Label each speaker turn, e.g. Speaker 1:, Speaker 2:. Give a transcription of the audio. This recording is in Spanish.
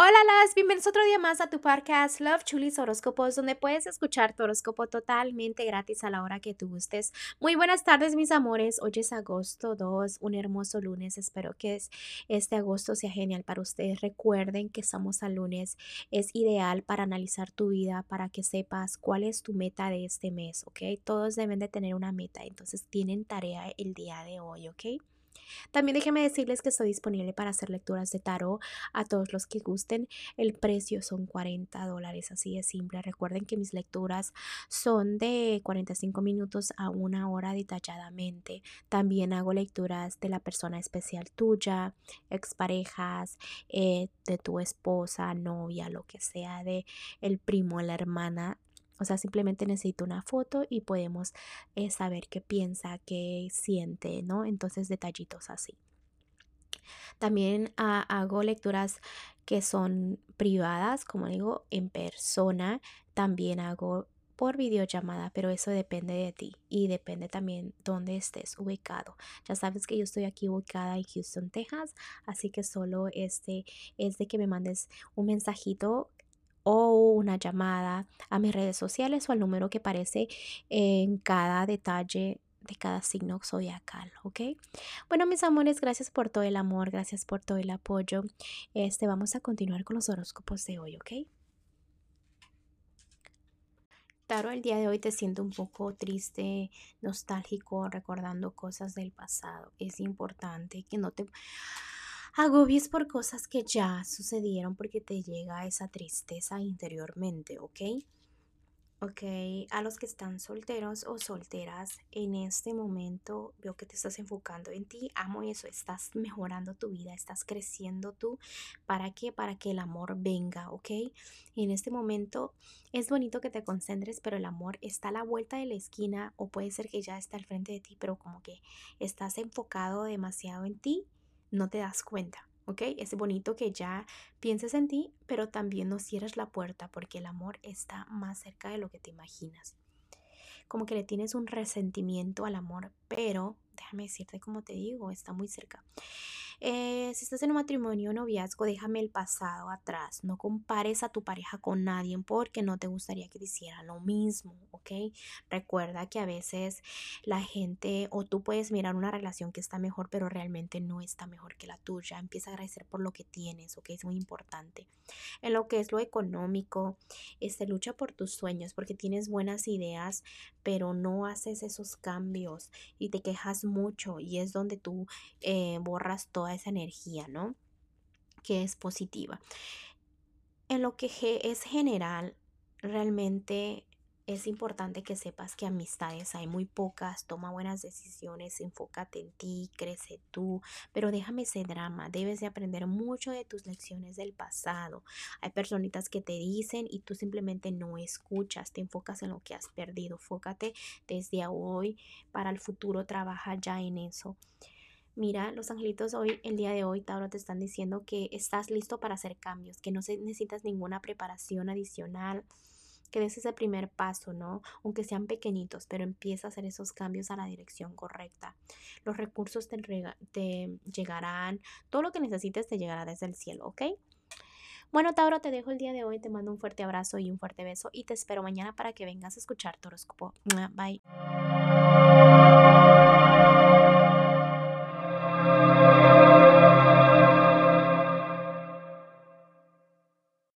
Speaker 1: Hola, las bienvenidos otro día más a tu podcast Love Chulis Horóscopos, donde puedes escuchar tu horóscopo totalmente gratis a la hora que tú gustes. Muy buenas tardes, mis amores. Hoy es agosto 2, un hermoso lunes. Espero que este agosto sea genial para ustedes. Recuerden que estamos al lunes. Es ideal para analizar tu vida, para que sepas cuál es tu meta de este mes, ¿ok? Todos deben de tener una meta, entonces tienen tarea el día de hoy, ¿ok? También déjenme decirles que estoy disponible para hacer lecturas de tarot a todos los que gusten. El precio son 40 dólares, así de simple. Recuerden que mis lecturas son de 45 minutos a una hora detalladamente. También hago lecturas de la persona especial tuya, exparejas, eh, de tu esposa, novia, lo que sea, de el primo, la hermana o sea, simplemente necesito una foto y podemos eh, saber qué piensa, qué siente, ¿no? Entonces, detallitos así. También hago lecturas que son privadas, como digo, en persona. También hago por videollamada, pero eso depende de ti y depende también dónde estés ubicado. Ya sabes que yo estoy aquí ubicada en Houston, Texas, así que solo este es de que me mandes un mensajito o una llamada a mis redes sociales o al número que aparece en cada detalle de cada signo zodiacal, ¿ok? Bueno, mis amores, gracias por todo el amor, gracias por todo el apoyo. Este, vamos a continuar con los horóscopos de hoy, ¿ok? Taro, el día de hoy te siento un poco triste, nostálgico, recordando cosas del pasado. Es importante que no te agobies por cosas que ya sucedieron porque te llega esa tristeza interiormente, ¿ok? Ok, a los que están solteros o solteras en este momento, veo que te estás enfocando en ti, amo eso, estás mejorando tu vida, estás creciendo tú. ¿Para qué? Para que el amor venga, ¿ok? En este momento es bonito que te concentres, pero el amor está a la vuelta de la esquina o puede ser que ya está al frente de ti, pero como que estás enfocado demasiado en ti no te das cuenta, ¿ok? Es bonito que ya pienses en ti, pero también no cierres la puerta porque el amor está más cerca de lo que te imaginas. Como que le tienes un resentimiento al amor, pero déjame decirte como te digo, está muy cerca. Eh, si estás en un matrimonio o noviazgo, déjame el pasado atrás. No compares a tu pareja con nadie porque no te gustaría que te hiciera lo mismo, ¿ok? Recuerda que a veces la gente o tú puedes mirar una relación que está mejor, pero realmente no está mejor que la tuya. Empieza a agradecer por lo que tienes, ¿ok? Es muy importante. En lo que es lo económico, este, lucha por tus sueños porque tienes buenas ideas, pero no haces esos cambios y te quejas mucho y es donde tú eh, borras esa energía, ¿no? Que es positiva. En lo que es general, realmente es importante que sepas que amistades hay muy pocas, toma buenas decisiones, enfócate en ti, crece tú, pero déjame ese drama, debes de aprender mucho de tus lecciones del pasado. Hay personitas que te dicen y tú simplemente no escuchas, te enfocas en lo que has perdido, fócate desde hoy para el futuro, trabaja ya en eso. Mira, los angelitos hoy, el día de hoy, Tauro, te están diciendo que estás listo para hacer cambios, que no necesitas ninguna preparación adicional, que des ese primer paso, ¿no? Aunque sean pequeñitos, pero empieza a hacer esos cambios a la dirección correcta. Los recursos te, llegarán, todo lo que necesites te llegará desde el cielo, ¿ok? Bueno, Tauro, te dejo el día de hoy, te mando un fuerte abrazo y un fuerte beso y te espero mañana para que vengas a escuchar tu. Bye.